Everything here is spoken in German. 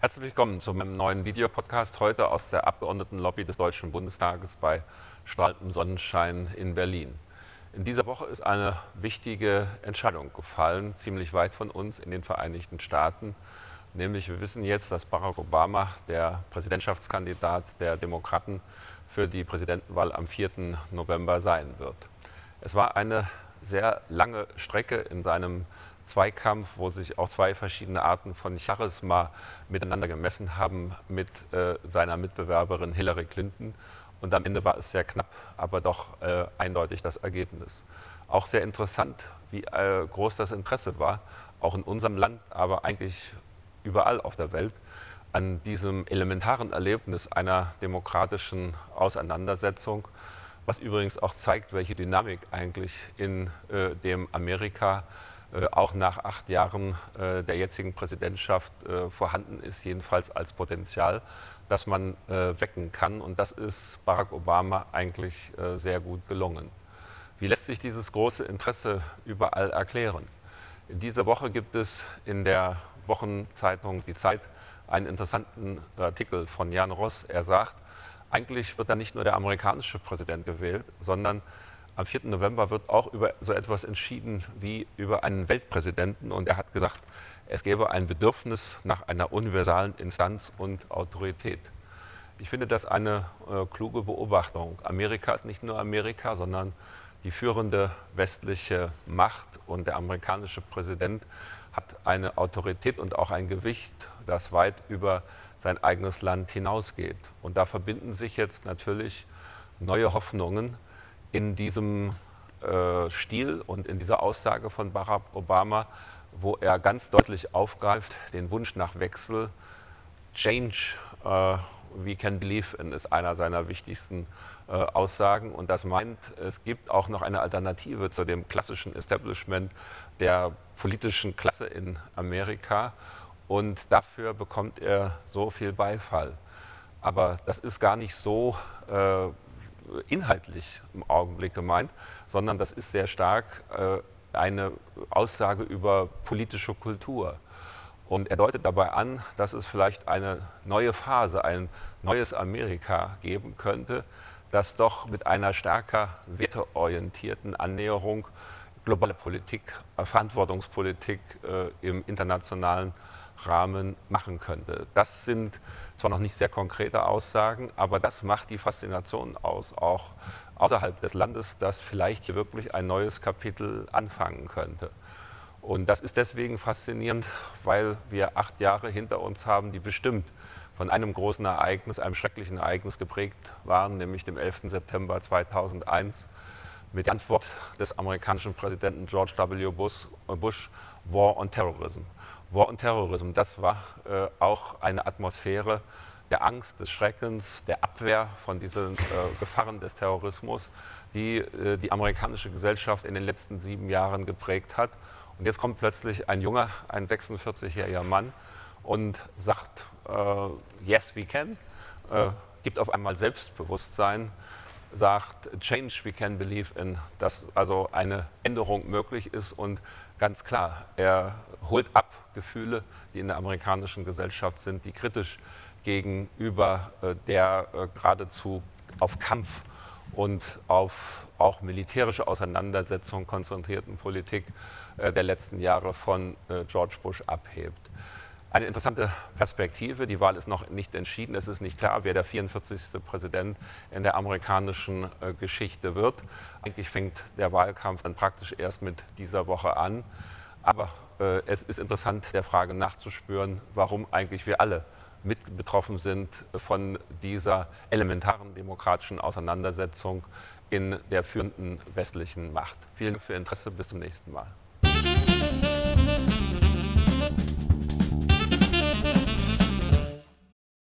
Herzlich willkommen zu meinem neuen Videopodcast heute aus der Abgeordnetenlobby des Deutschen Bundestages bei strahlendem Sonnenschein in Berlin. In dieser Woche ist eine wichtige Entscheidung gefallen, ziemlich weit von uns in den Vereinigten Staaten. Nämlich, wir wissen jetzt, dass Barack Obama, der Präsidentschaftskandidat der Demokraten, für die Präsidentenwahl am 4. November sein wird. Es war eine sehr lange Strecke in seinem Zweikampf, wo sich auch zwei verschiedene Arten von Charisma miteinander gemessen haben mit äh, seiner Mitbewerberin Hillary Clinton. Und am Ende war es sehr knapp, aber doch äh, eindeutig das Ergebnis. Auch sehr interessant, wie äh, groß das Interesse war, auch in unserem Land, aber eigentlich überall auf der Welt, an diesem elementaren Erlebnis einer demokratischen Auseinandersetzung, was übrigens auch zeigt, welche Dynamik eigentlich in äh, dem Amerika auch nach acht Jahren äh, der jetzigen Präsidentschaft äh, vorhanden ist, jedenfalls als Potenzial, das man wecken kann. Und das ist Barack Obama eigentlich sehr gut gelungen. Wie lässt sich dieses große Interesse überall erklären? In dieser Woche gibt es in der Wochenzeitung Die Zeit einen interessanten Artikel von Jan Ross. Er sagt, eigentlich wird da nicht nur der amerikanische Präsident gewählt, sondern am 4. November wird auch über so etwas entschieden wie über einen Weltpräsidenten. Und er hat gesagt, es gäbe ein Bedürfnis nach einer universalen Instanz und Autorität. Ich finde das eine äh, kluge Beobachtung. Amerika ist nicht nur Amerika, sondern die führende westliche Macht. Und der amerikanische Präsident hat eine Autorität und auch ein Gewicht, das weit über sein eigenes Land hinausgeht. Und da verbinden sich jetzt natürlich neue Hoffnungen in diesem äh, Stil und in dieser Aussage von Barack Obama, wo er ganz deutlich aufgreift, den Wunsch nach Wechsel. Change uh, we can believe in ist einer seiner wichtigsten äh, Aussagen. Und das meint, es gibt auch noch eine Alternative zu dem klassischen Establishment der politischen Klasse in Amerika. Und dafür bekommt er so viel Beifall. Aber das ist gar nicht so äh, inhaltlich im Augenblick gemeint, sondern das ist sehr stark äh, eine Aussage über politische Kultur. Und er deutet dabei an, dass es vielleicht eine neue Phase, ein neues Amerika geben könnte, das doch mit einer stärker werteorientierten Annäherung globale Politik, Verantwortungspolitik äh, im internationalen Rahmen machen könnte. Das sind zwar noch nicht sehr konkrete Aussagen, aber das macht die Faszination aus, auch außerhalb des Landes, dass vielleicht hier wirklich ein neues Kapitel anfangen könnte. Und das ist deswegen faszinierend, weil wir acht Jahre hinter uns haben, die bestimmt von einem großen Ereignis, einem schrecklichen Ereignis geprägt waren, nämlich dem 11. September 2001 mit der Antwort des amerikanischen Präsidenten George W. Bush, Bush War on Terrorism. War on Terrorism, das war äh, auch eine Atmosphäre der Angst, des Schreckens, der Abwehr von diesen äh, Gefahren des Terrorismus, die äh, die amerikanische Gesellschaft in den letzten sieben Jahren geprägt hat. Und jetzt kommt plötzlich ein junger, ein 46-jähriger Mann und sagt, äh, yes, we can, äh, gibt auf einmal Selbstbewusstsein, sagt, change we can believe in, dass also eine Änderung möglich ist und ganz klar, er holt ab Gefühle, die in der amerikanischen Gesellschaft sind, die kritisch gegenüber äh, der äh, geradezu auf Kampf und auf auch militärische Auseinandersetzungen konzentrierten Politik äh, der letzten Jahre von George Bush abhebt. Eine interessante Perspektive. Die Wahl ist noch nicht entschieden. Es ist nicht klar, wer der 44. Präsident in der amerikanischen äh, Geschichte wird. Eigentlich fängt der Wahlkampf dann praktisch erst mit dieser Woche an. Aber äh, es ist interessant, der Frage nachzuspüren, warum eigentlich wir alle mit betroffen sind von dieser elementaren demokratischen Auseinandersetzung in der führenden westlichen Macht. Vielen Dank für Ihr Interesse. Bis zum nächsten Mal.